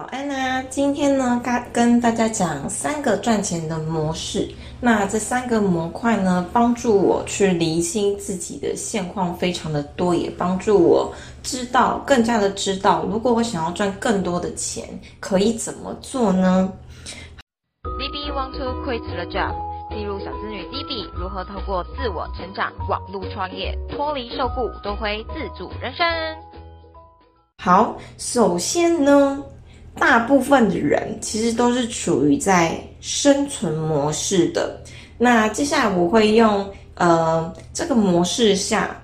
好，安娜，今天呢，跟跟大家讲三个赚钱的模式。那这三个模块呢，帮助我去厘清自己的现况非常的多，也帮助我知道更加的知道，如果我想要赚更多的钱，可以怎么做呢？DB want to quit the job？记录小资女 DB 如何透过自我成长、网络创业，脱离受雇，夺回自主人生。好，首先呢。大部分的人其实都是处于在生存模式的。那接下来我会用呃这个模式下，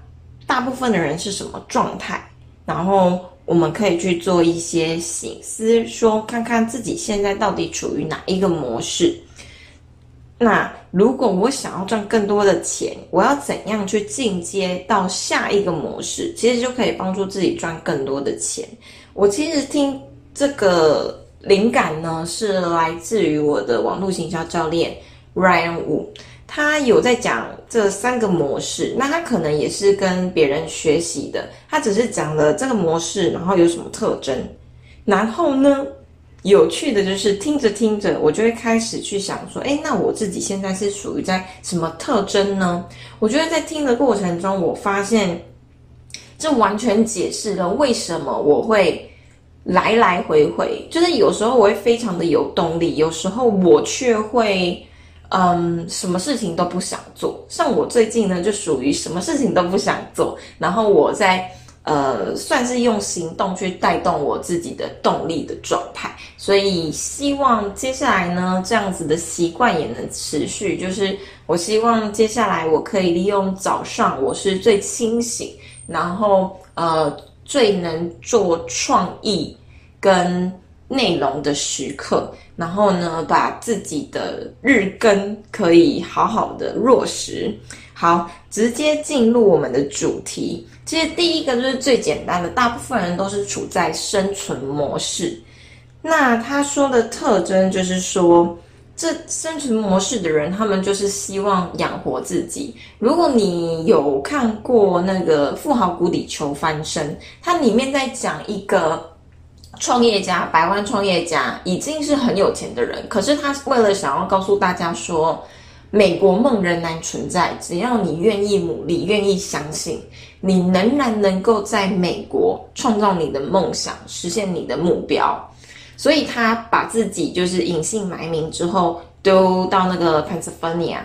大部分的人是什么状态？然后我们可以去做一些醒思，说看看自己现在到底处于哪一个模式。那如果我想要赚更多的钱，我要怎样去进阶到下一个模式？其实就可以帮助自己赚更多的钱。我其实听。这个灵感呢，是来自于我的网络行销教练 Ryan Wu，他有在讲这三个模式。那他可能也是跟别人学习的，他只是讲了这个模式，然后有什么特征。然后呢，有趣的就是听着听着，我就会开始去想说，哎，那我自己现在是属于在什么特征呢？我觉得在听的过程中，我发现这完全解释了为什么我会。来来回回，就是有时候我会非常的有动力，有时候我却会，嗯，什么事情都不想做。像我最近呢，就属于什么事情都不想做，然后我在呃，算是用行动去带动我自己的动力的状态。所以希望接下来呢，这样子的习惯也能持续。就是我希望接下来我可以利用早上我是最清醒，然后呃。最能做创意跟内容的时刻，然后呢，把自己的日更可以好好的落实。好，直接进入我们的主题。其实第一个就是最简单的，大部分人都是处在生存模式。那他说的特征就是说。这生存模式的人，他们就是希望养活自己。如果你有看过那个《富豪谷底求翻身》，它里面在讲一个创业家，百万创业家，已经是很有钱的人，可是他为了想要告诉大家说，美国梦仍然存在，只要你愿意努力，愿意相信，你仍然能够在美国创造你的梦想，实现你的目标。所以他把自己就是隐姓埋名之后，丢到那个 Pennsylvania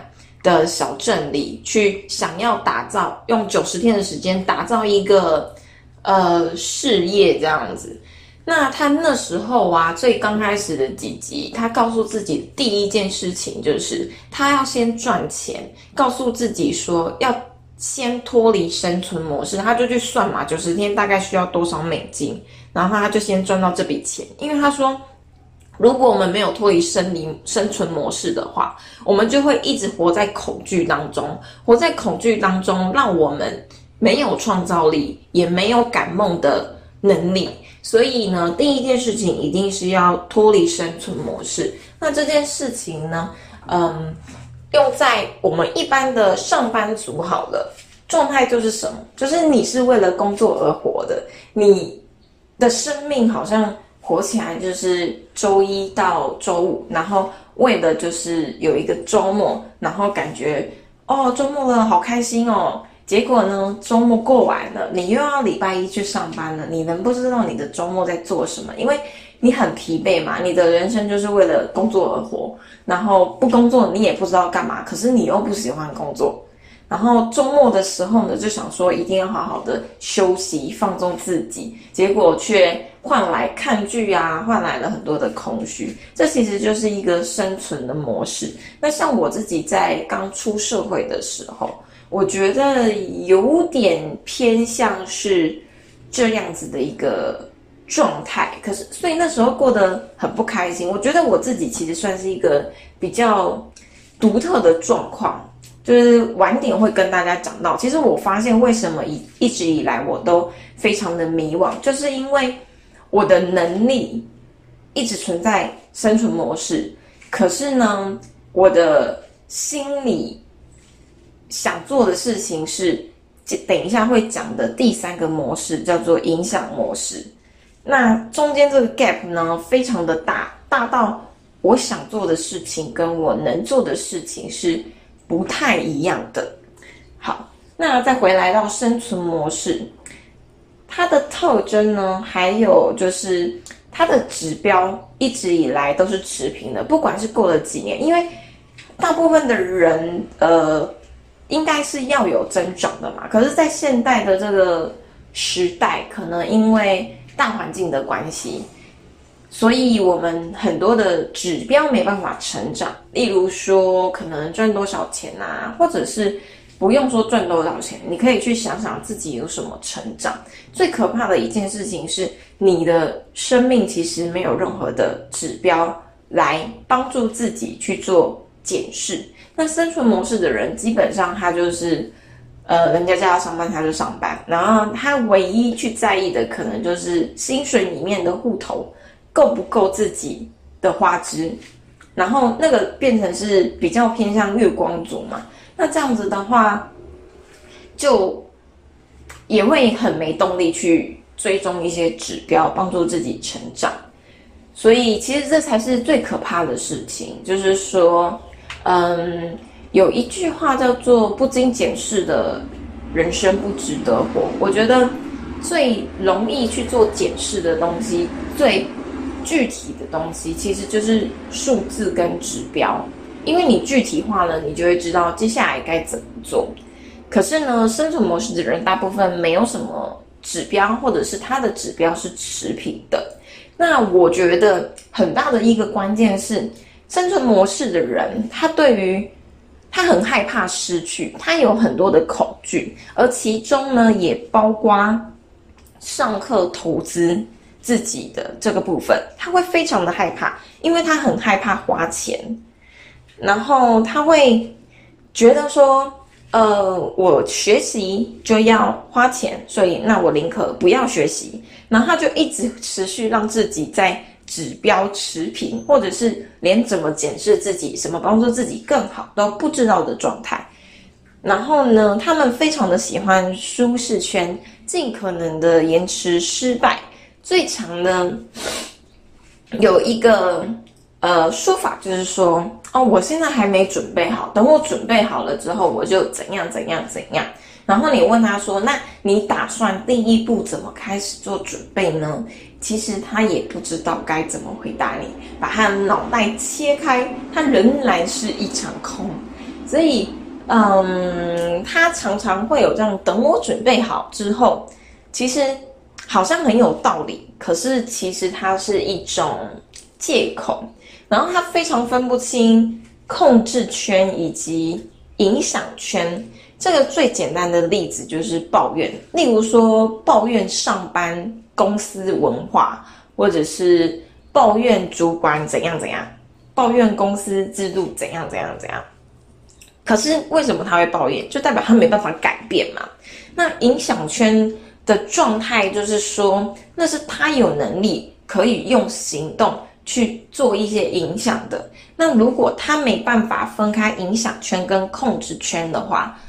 的小镇里去，想要打造用九十天的时间打造一个呃事业这样子。那他那时候啊，最刚开始的几集，他告诉自己第一件事情就是他要先赚钱，告诉自己说要先脱离生存模式，他就去算嘛，九十天大概需要多少美金。然后他就先赚到这笔钱，因为他说，如果我们没有脱离生理生存模式的话，我们就会一直活在恐惧当中，活在恐惧当中，让我们没有创造力，也没有赶梦的能力。所以呢，第一件事情一定是要脱离生存模式。那这件事情呢，嗯，用在我们一般的上班族好了，状态就是什么？就是你是为了工作而活的，你。的生命好像活起来就是周一到周五，然后为了就是有一个周末，然后感觉哦周末了好开心哦。结果呢，周末过完了，你又要礼拜一去上班了。你能不知道你的周末在做什么？因为你很疲惫嘛，你的人生就是为了工作而活，然后不工作你也不知道干嘛。可是你又不喜欢工作。然后周末的时候呢，就想说一定要好好的休息放纵自己，结果却换来看剧啊，换来了很多的空虚。这其实就是一个生存的模式。那像我自己在刚出社会的时候，我觉得有点偏向是这样子的一个状态。可是，所以那时候过得很不开心。我觉得我自己其实算是一个比较独特的状况。就是晚点会跟大家讲到，其实我发现为什么一一直以来我都非常的迷惘，就是因为我的能力一直存在生存模式，可是呢，我的心里想做的事情是，等一下会讲的第三个模式叫做影响模式。那中间这个 gap 呢，非常的大，大到我想做的事情跟我能做的事情是不太一样的。好，那再回来到生存模式，它的特征呢，还有就是它的指标一直以来都是持平的，不管是过了几年，因为大部分的人呃，应该是要有增长的嘛，可是，在现代的这个时代，可能因为大环境的关系，所以我们很多的指标没办法成长。例如说，可能赚多少钱啊，或者是不用说赚多少钱，你可以去想想自己有什么成长。最可怕的一件事情是，你的生命其实没有任何的指标来帮助自己去做检视。那生存模式的人，基本上他就是。呃，人家叫他上班，他就上班。然后他唯一去在意的，可能就是薪水里面的户头够不够自己的花枝。然后那个变成是比较偏向月光族嘛。那这样子的话，就也会很没动力去追踪一些指标，帮助自己成长。所以其实这才是最可怕的事情，就是说，嗯。有一句话叫做“不经检视的人生不值得活”。我觉得最容易去做检视的东西，最具体的东西，其实就是数字跟指标。因为你具体化了，你就会知道接下来该怎么做。可是呢，生存模式的人大部分没有什么指标，或者是他的指标是持平的。那我觉得很大的一个关键是，生存模式的人他对于他很害怕失去，他有很多的恐惧，而其中呢，也包括上课投资自己的这个部分，他会非常的害怕，因为他很害怕花钱，然后他会觉得说，呃，我学习就要花钱，所以那我宁可不要学习，然后他就一直持续让自己在。指标持平，或者是连怎么检视自己、什么帮助自己更好都不知道的状态。然后呢，他们非常的喜欢舒适圈，尽可能的延迟失败。最常的有一个呃说法就是说，哦，我现在还没准备好，等我准备好了之后，我就怎样怎样怎样。然后你问他说，那你打算第一步怎么开始做准备呢？其实他也不知道该怎么回答你，把他的脑袋切开，他仍然是一场空。所以，嗯，他常常会有这样：等我准备好之后，其实好像很有道理，可是其实它是一种借口。然后他非常分不清控制圈以及影响圈。这个最简单的例子就是抱怨，例如说抱怨上班。公司文化，或者是抱怨主管怎样怎样，抱怨公司制度怎样怎样怎样。可是为什么他会抱怨？就代表他没办法改变嘛。那影响圈的状态就是说，那是他有能力可以用行动去做一些影响的。那如果他没办法分开影响圈跟控制圈的话，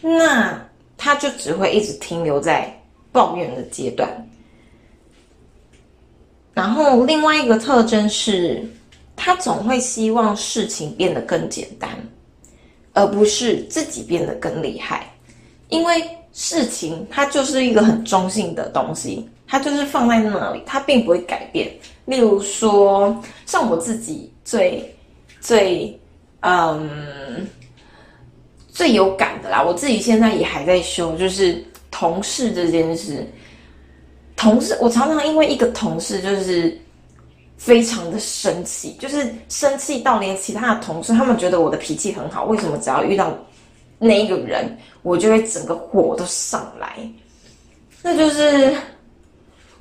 那他就只会一直停留在抱怨的阶段。然后另外一个特征是，他总会希望事情变得更简单，而不是自己变得更厉害。因为事情它就是一个很中性的东西，它就是放在那里，它并不会改变。例如说，像我自己最最嗯最有感的啦，我自己现在也还在修，就是同事这件事。同事，我常常因为一个同事就是非常的生气，就是生气到连其他的同事他们觉得我的脾气很好，为什么只要遇到那一个人，我就会整个火都上来？那就是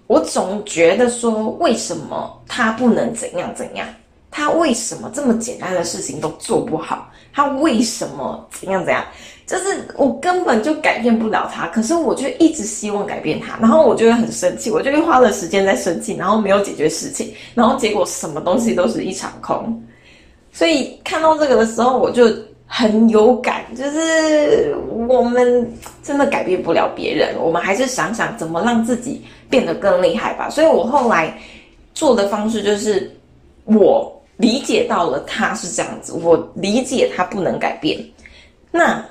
我总觉得说，为什么他不能怎样怎样？他为什么这么简单的事情都做不好？他为什么怎样怎样？就是我根本就改变不了他，可是我就一直希望改变他，然后我就会很生气，我就会花了时间在生气，然后没有解决事情，然后结果什么东西都是一场空。所以看到这个的时候，我就很有感，就是我们真的改变不了别人，我们还是想想怎么让自己变得更厉害吧。所以我后来做的方式就是，我理解到了他是这样子，我理解他不能改变，那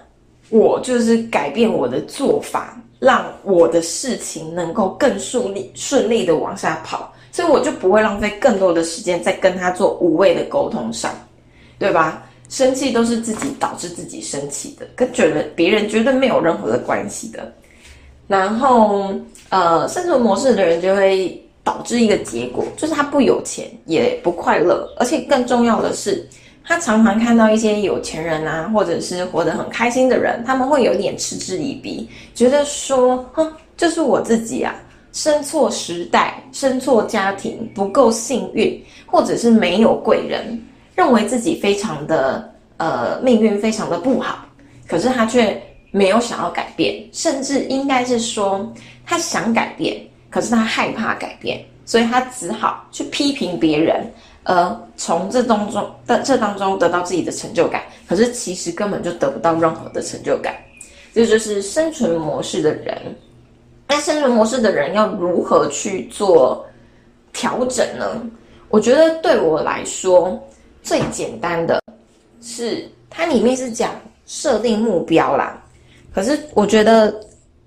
我就是改变我的做法。让我的事情能够更顺利顺利的往下跑，所以我就不会浪费更多的时间在跟他做无谓的沟通上，对吧？生气都是自己导致自己生气的，跟觉得别人绝对没有任何的关系的。然后，呃，生存模式的人就会导致一个结果，就是他不有钱也不快乐，而且更重要的是。他常常看到一些有钱人啊，或者是活得很开心的人，他们会有点嗤之以鼻，觉得说，哼，就是我自己啊，生错时代，生错家庭，不够幸运，或者是没有贵人，认为自己非常的呃命运非常的不好，可是他却没有想要改变，甚至应该是说他想改变，可是他害怕改变，所以他只好去批评别人。而从这当中的这当中得到自己的成就感，可是其实根本就得不到任何的成就感。这就是生存模式的人。那生存模式的人要如何去做调整呢？我觉得对我来说最简单的是，它里面是讲设定目标啦。可是我觉得，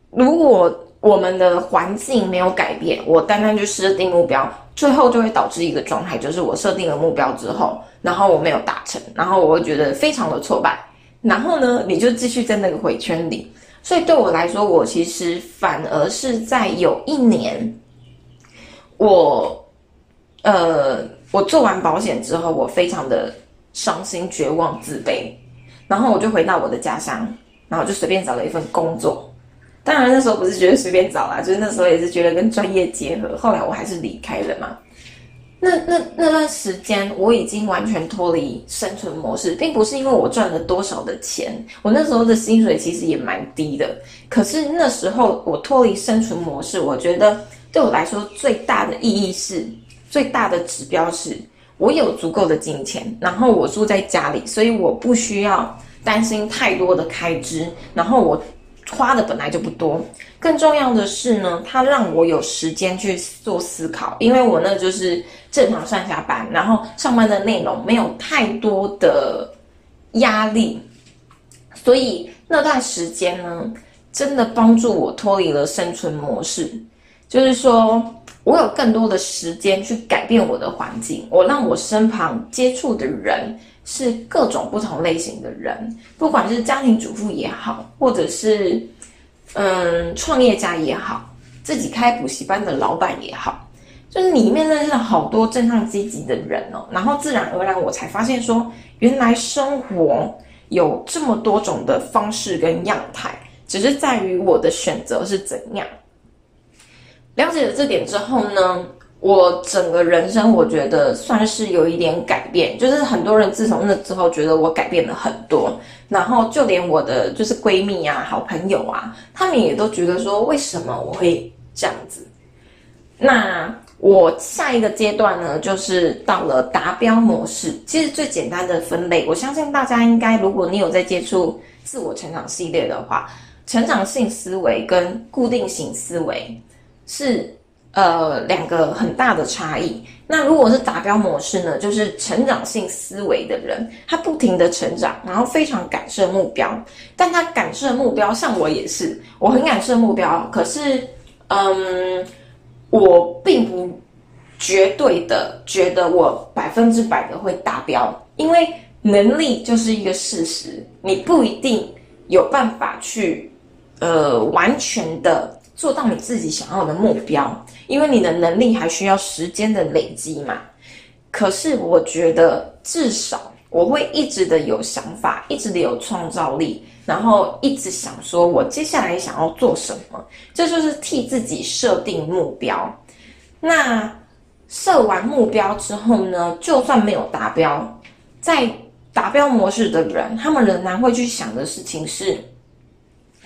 如果我们的环境没有改变，我单单去设定目标。最后就会导致一个状态，就是我设定了目标之后，然后我没有达成，然后我会觉得非常的挫败，然后呢，你就继续在那个回圈里。所以对我来说，我其实反而是在有一年，我，呃，我做完保险之后，我非常的伤心、绝望、自卑，然后我就回到我的家乡，然后就随便找了一份工作。当然那时候不是觉得随便找啦，就是那时候也是觉得跟专业结合。后来我还是离开了嘛。那那那段时间我已经完全脱离生存模式，并不是因为我赚了多少的钱，我那时候的薪水其实也蛮低的。可是那时候我脱离生存模式，我觉得对我来说最大的意义是，最大的指标是我有足够的金钱，然后我住在家里，所以我不需要担心太多的开支，然后我。花的本来就不多，更重要的是呢，它让我有时间去做思考，因为我那就是正常上下班，然后上班的内容没有太多的压力，所以那段时间呢，真的帮助我脱离了生存模式，就是说我有更多的时间去改变我的环境，我让我身旁接触的人。是各种不同类型的人，不管是家庭主妇也好，或者是嗯创业家也好，自己开补习班的老板也好，就是里面认识了好多正向积极的人哦。然后自然而然，我才发现说，原来生活有这么多种的方式跟样态，只是在于我的选择是怎样。了解了这点之后呢？我整个人生，我觉得算是有一点改变，就是很多人自从那之后，觉得我改变了很多，然后就连我的就是闺蜜啊、好朋友啊，他们也都觉得说，为什么我会这样子？那我下一个阶段呢，就是到了达标模式。其实最简单的分类，我相信大家应该，如果你有在接触自我成长系列的话，成长性思维跟固定型思维是。呃，两个很大的差异。那如果是达标模式呢？就是成长性思维的人，他不停的成长，然后非常感设目标。但他感设目标，像我也是，我很感设目标。可是，嗯，我并不绝对的觉得我百分之百的会达标，因为能力就是一个事实，你不一定有办法去，呃，完全的。做到你自己想要的目标，因为你的能力还需要时间的累积嘛。可是我觉得至少我会一直的有想法，一直的有创造力，然后一直想说我接下来想要做什么，这就是替自己设定目标。那设完目标之后呢，就算没有达标，在达标模式的人，他们仍然会去想的事情是。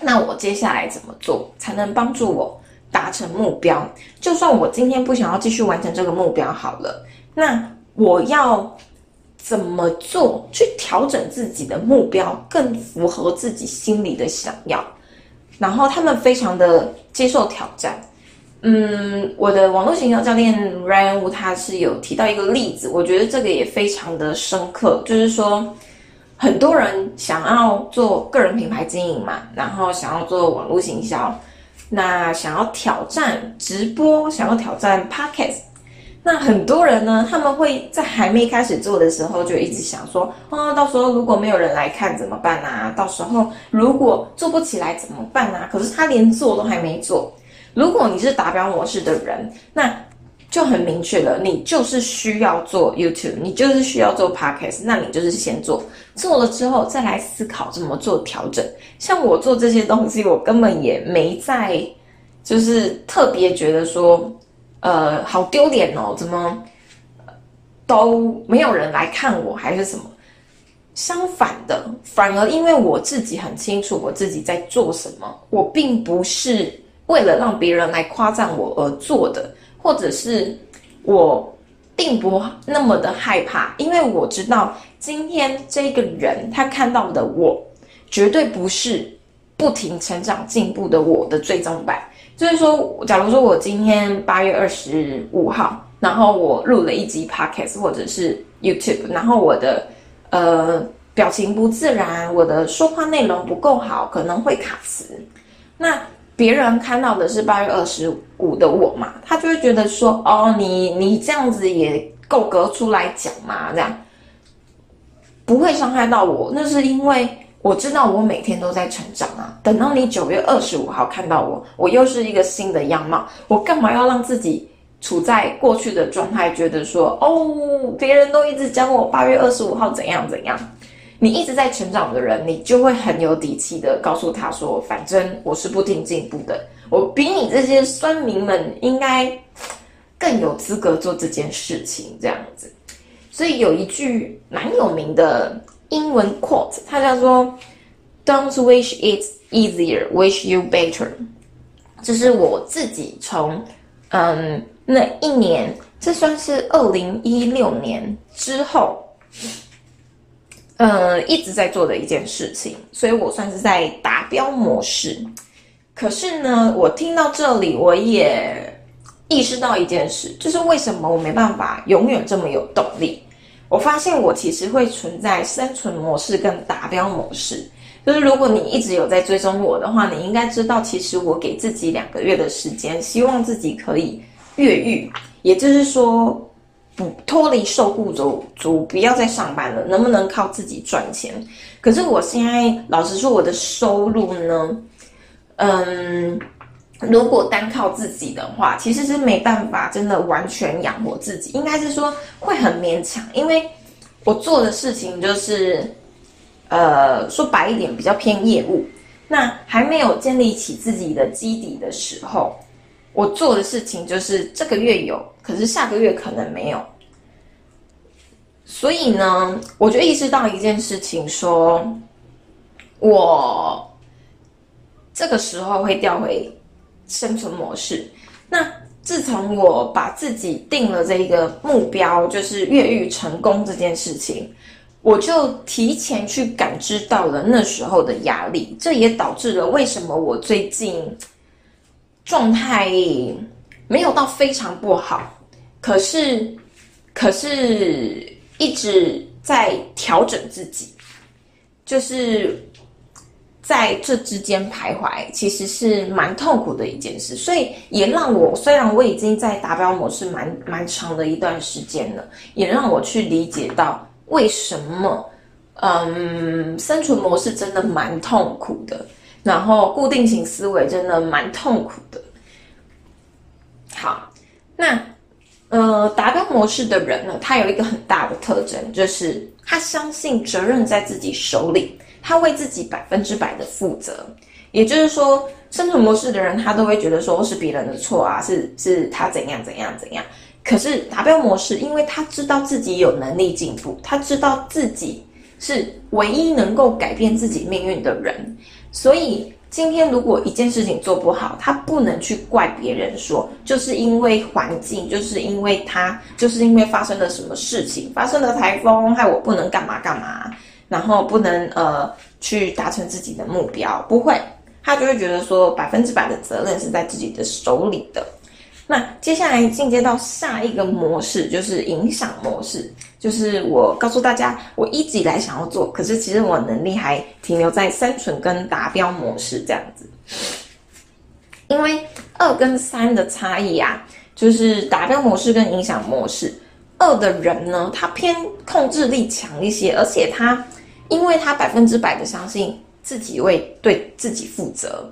那我接下来怎么做才能帮助我达成目标？就算我今天不想要继续完成这个目标好了，那我要怎么做去调整自己的目标，更符合自己心里的想要。然后他们非常的接受挑战。嗯，我的网络行销教练 Ryan Wu 他是有提到一个例子，我觉得这个也非常的深刻，就是说很多人想要做个人品牌经营嘛，然后想要做网络行销，那想要挑战直播，想要挑战 Podcast。那很多人呢，他们会在还没开始做的时候，就一直想说，啊，到时候如果没有人来看怎么办啊？到时候如果做不起来怎么办啊？可是他连做都还没做。如果你是达标模式的人，那就很明确了，你就是需要做 YouTube，你就是需要做 Podcast，那你就是先做，做了之后再来思考怎么做调整。像我做这些东西，我根本也没在，就是特别觉得说。呃，好丢脸哦！怎么都没有人来看我，还是什么？相反的，反而因为我自己很清楚我自己在做什么，我并不是为了让别人来夸赞我而做的，或者是我并不那么的害怕，因为我知道今天这个人他看到的我，绝对不是不停成长进步的我的最终版。就是说，假如说我今天八月二十五号，然后我录了一集 podcast 或者是 YouTube，然后我的呃表情不自然，我的说话内容不够好，可能会卡词。那别人看到的是八月二十五的我嘛，他就会觉得说，哦，你你这样子也够格出来讲嘛，这样不会伤害到我。那是因为。我知道我每天都在成长啊！等到你九月二十五号看到我，我又是一个新的样貌。我干嘛要让自己处在过去的状态？觉得说哦，别人都一直讲我八月二十五号怎样怎样。你一直在成长的人，你就会很有底气的告诉他说：“反正我是不停进步的，我比你这些酸民们应该更有资格做这件事情。”这样子，所以有一句蛮有名的。英文 quote，它叫做 "Don't wish it easier, wish you better"。这是我自己从嗯那一年，这算是二零一六年之后，呃一直在做的一件事情，所以我算是在达标模式。可是呢，我听到这里，我也意识到一件事，就是为什么我没办法永远这么有动力。我发现我其实会存在生存模式跟达标模式，就是如果你一直有在追踪我的话，你应该知道，其实我给自己两个月的时间，希望自己可以越狱，也就是说不脱离受雇主，主不要再上班了，能不能靠自己赚钱？可是我现在老实说，我的收入呢，嗯。如果单靠自己的话，其实是没办法真的完全养活自己，应该是说会很勉强。因为我做的事情就是，呃，说白一点，比较偏业务。那还没有建立起自己的基底的时候，我做的事情就是这个月有，可是下个月可能没有。所以呢，我就意识到一件事情，说我这个时候会调回。生存模式。那自从我把自己定了这一个目标，就是越狱成功这件事情，我就提前去感知到了那时候的压力。这也导致了为什么我最近状态没有到非常不好，可是可是一直在调整自己，就是。在这之间徘徊，其实是蛮痛苦的一件事，所以也让我虽然我已经在达标模式蛮蛮长的一段时间了，也让我去理解到为什么，嗯，生存模式真的蛮痛苦的，然后固定型思维真的蛮痛苦的。好，那呃，达标模式的人呢，他有一个很大的特征，就是他相信责任在自己手里。他为自己百分之百的负责，也就是说，生存模式的人他都会觉得说是别人的错啊，是是他怎样怎样怎样。可是达标模式，因为他知道自己有能力进步，他知道自己是唯一能够改变自己命运的人，所以今天如果一件事情做不好，他不能去怪别人说，就是因为环境，就是因为他，就是因为发生了什么事情，发生了台风，害我不能干嘛干嘛，然后不能呃去达成自己的目标，不会，他就会觉得说百分之百的责任是在自己的手里的。那接下来进阶到下一个模式，就是影响模式。就是我告诉大家，我一直以来想要做，可是其实我能力还停留在生存跟达标模式这样子。因为二跟三的差异啊，就是达标模式跟影响模式。二的人呢，他偏控制力强一些，而且他因为他百分之百的相信自己会对自己负责。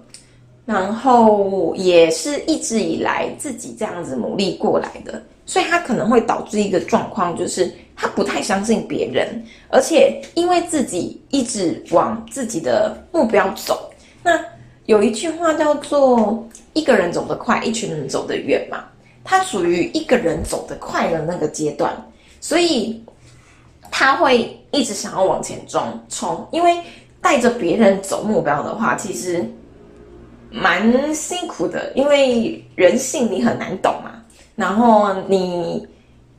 然后也是一直以来自己这样子努力过来的，所以他可能会导致一个状况，就是他不太相信别人，而且因为自己一直往自己的目标走。那有一句话叫做“一个人走得快，一群人走得远”嘛，他属于一个人走得快的那个阶段，所以他会一直想要往前冲冲，因为带着别人走目标的话，其实。蛮辛苦的，因为人性你很难懂嘛。然后你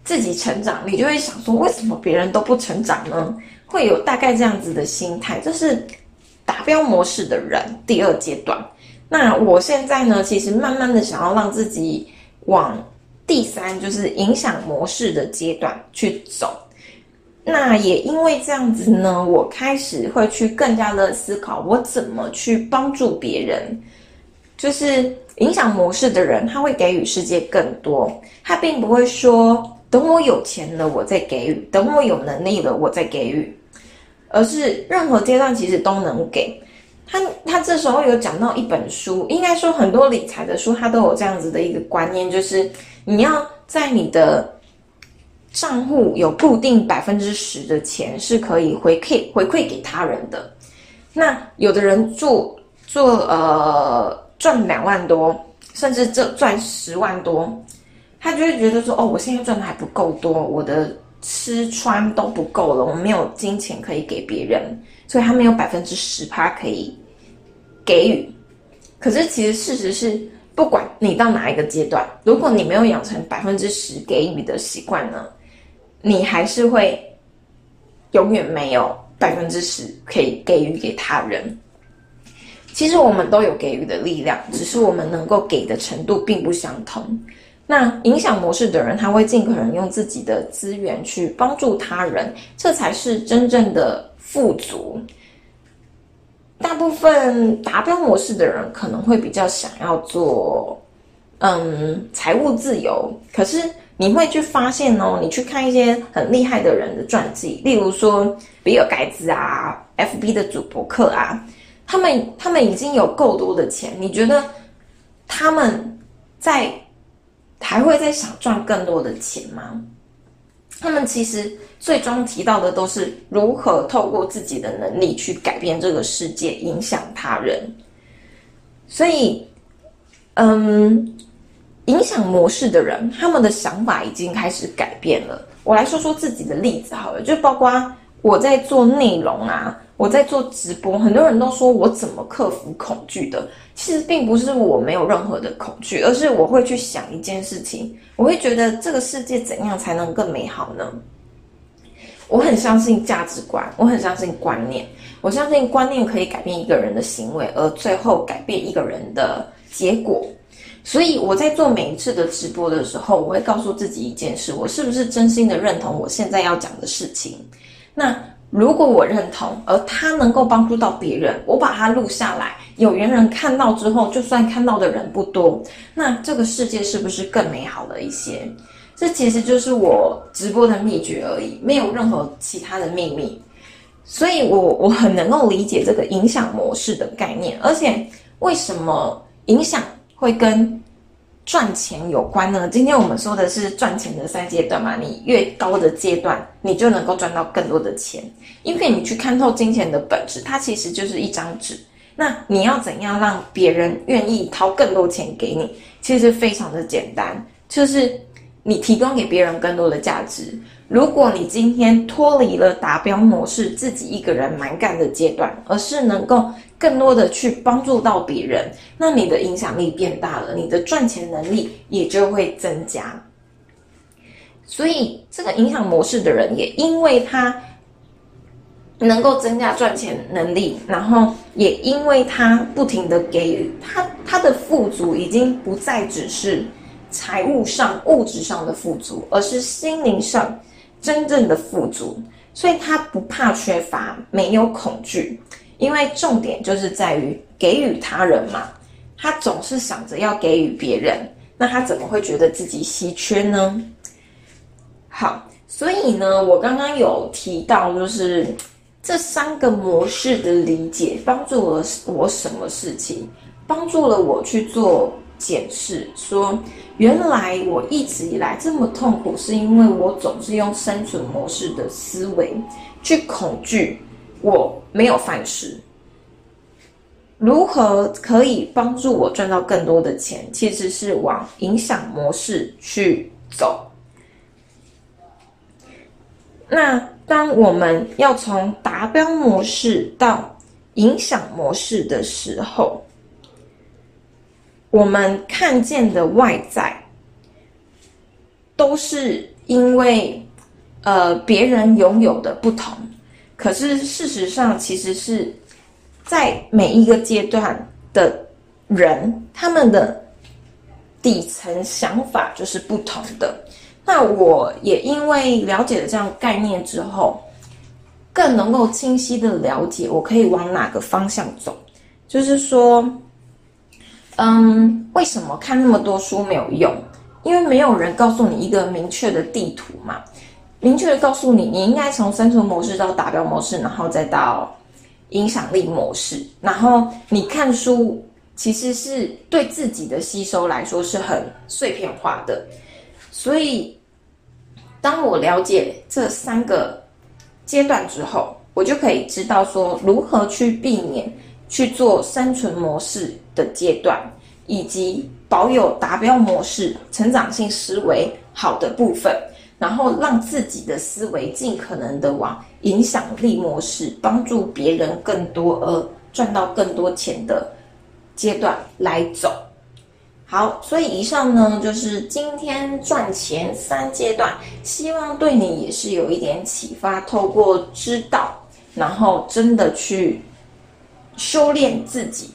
自己成长，你就会想说，为什么别人都不成长呢？会有大概这样子的心态，这是达标模式的人第二阶段。那我现在呢，其实慢慢的想要让自己往第三，就是影响模式的阶段去走。那也因为这样子呢，我开始会去更加的思考，我怎么去帮助别人。就是影响模式的人，他会给予世界更多，他并不会说等我有钱了我再给予，等我有能力了我再给予，而是任何阶段其实都能给。他他这时候有讲到一本书，应该说很多理财的书，他都有这样子的一个观念，就是你要在你的账户有固定百分之十的钱是可以回馈回馈给他人的。那有的人做做呃。赚两万多，甚至这赚十万多，他就会觉得说：“哦，我现在赚的还不够多，我的吃穿都不够了，我没有金钱可以给别人，所以他没有百分之十趴可以给予。”可是其实事实是，不管你到哪一个阶段，如果你没有养成百分之十给予的习惯呢，你还是会永远没有百分之十可以给予给他人。其实我们都有给予的力量，只是我们能够给的程度并不相同。那影响模式的人，他会尽可能用自己的资源去帮助他人，这才是真正的富足。大部分达标模式的人可能会比较想要做，嗯，财务自由。可是你会去发现哦，你去看一些很厉害的人的传记，例如说比尔盖茨啊，FB 的主博客啊。他们他们已经有够多的钱，你觉得他们在还会再想赚更多的钱吗？他们其实最终提到的都是如何透过自己的能力去改变这个世界，影响他人。所以，嗯，影响模式的人，他们的想法已经开始改变了。我来说说自己的例子好了，就包括我在做内容啊。我在做直播，很多人都说我怎么克服恐惧的。其实并不是我没有任何的恐惧，而是我会去想一件事情，我会觉得这个世界怎样才能更美好呢？我很相信价值观，我很相信观念，我相信观念可以改变一个人的行为，而最后改变一个人的结果。所以我在做每一次的直播的时候，我会告诉自己一件事：我是不是真心的认同我现在要讲的事情？那。如果我认同，而他能够帮助到别人，我把它录下来，有缘人看到之后，就算看到的人不多，那这个世界是不是更美好了一些？这其实就是我直播的秘诀而已，没有任何其他的秘密。所以我我很能够理解这个影响模式的概念，而且为什么影响会跟。赚钱有关呢？今天我们说的是赚钱的三阶段嘛？你越高的阶段，你就能够赚到更多的钱。因为你去看透金钱的本质，它其实就是一张纸。那你要怎样让别人愿意掏更多钱给你？其实非常的简单，就是你提供给别人更多的价值。如果你今天脱离了达标模式，自己一个人蛮干的阶段，而是能够更多的去帮助到别人，那你的影响力变大了，你的赚钱能力也就会增加。所以，这个影响模式的人，也因为他能够增加赚钱能力，然后也因为他不停的给予，他他的富足已经不再只是财务上、物质上的富足，而是心灵上真正的富足。所以他不怕缺乏，没有恐惧，因为重点就是在于给予他人嘛。他总是想着要给予别人，那他怎么会觉得自己稀缺呢？好，所以呢，我刚刚有提到，就是这三个模式的理解，帮助了我什么事情？帮助了我去做检视，说原来我一直以来这么痛苦，是因为我总是用生存模式的思维去恐惧我没有饭吃。如何可以帮助我赚到更多的钱？其实是往影响模式去走。那当我们要从达标模式到影响模式的时候，我们看见的外在都是因为呃别人拥有的不同，可是事实上其实是在每一个阶段的人，他们的底层想法就是不同的。那我也因为了解了这样概念之后，更能够清晰的了解我可以往哪个方向走。就是说，嗯，为什么看那么多书没有用？因为没有人告诉你一个明确的地图嘛，明确的告诉你，你应该从生存模式到达标模式，然后再到影响力模式。然后你看书，其实是对自己的吸收来说是很碎片化的。所以，当我了解这三个阶段之后，我就可以知道说如何去避免去做生存模式的阶段，以及保有达标模式、成长性思维好的部分，然后让自己的思维尽可能的往影响力模式，帮助别人更多而赚到更多钱的阶段来走。好，所以以上呢就是今天赚钱三阶段，希望对你也是有一点启发。透过知道，然后真的去修炼自己，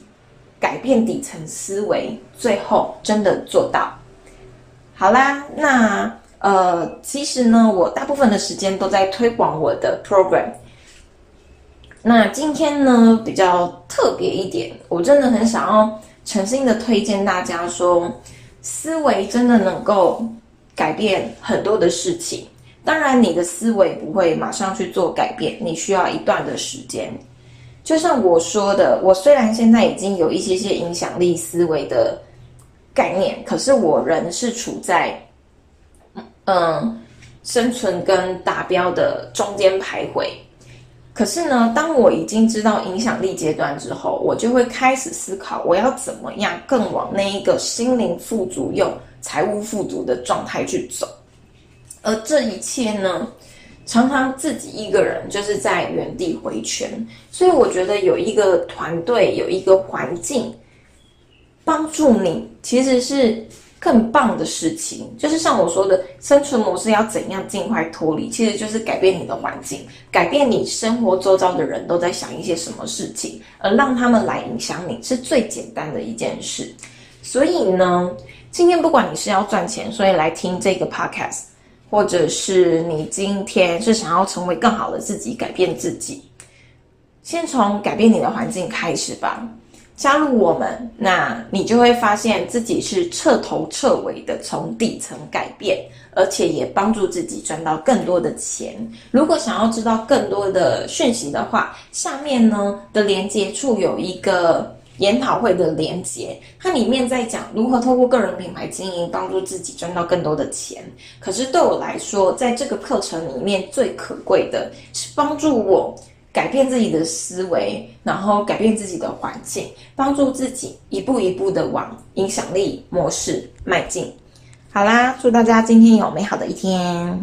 改变底层思维，最后真的做到。好啦，那呃，其实呢，我大部分的时间都在推广我的 program。那今天呢，比较特别一点，我真的很想要。诚心的推荐大家说，思维真的能够改变很多的事情。当然，你的思维不会马上去做改变，你需要一段的时间。就像我说的，我虽然现在已经有一些些影响力思维的概念，可是我仍是处在嗯生存跟达标的中间徘徊。可是呢，当我已经知道影响力阶段之后，我就会开始思考，我要怎么样更往那一个心灵富足又财务富足的状态去走。而这一切呢，常常自己一个人就是在原地回圈。所以我觉得有一个团队，有一个环境帮助你，其实是。更棒的事情，就是像我说的，生存模式要怎样尽快脱离，其实就是改变你的环境，改变你生活周遭的人都在想一些什么事情，而让他们来影响你，是最简单的一件事。所以呢，今天不管你是要赚钱，所以来听这个 podcast，或者是你今天是想要成为更好的自己，改变自己，先从改变你的环境开始吧。加入我们，那你就会发现自己是彻头彻尾的从底层改变，而且也帮助自己赚到更多的钱。如果想要知道更多的讯息的话，下面呢的连接处有一个研讨会的连接，它里面在讲如何透过个人品牌经营帮助自己赚到更多的钱。可是对我来说，在这个课程里面最可贵的是帮助我。改变自己的思维，然后改变自己的环境，帮助自己一步一步的往影响力模式迈进。好啦，祝大家今天有美好的一天。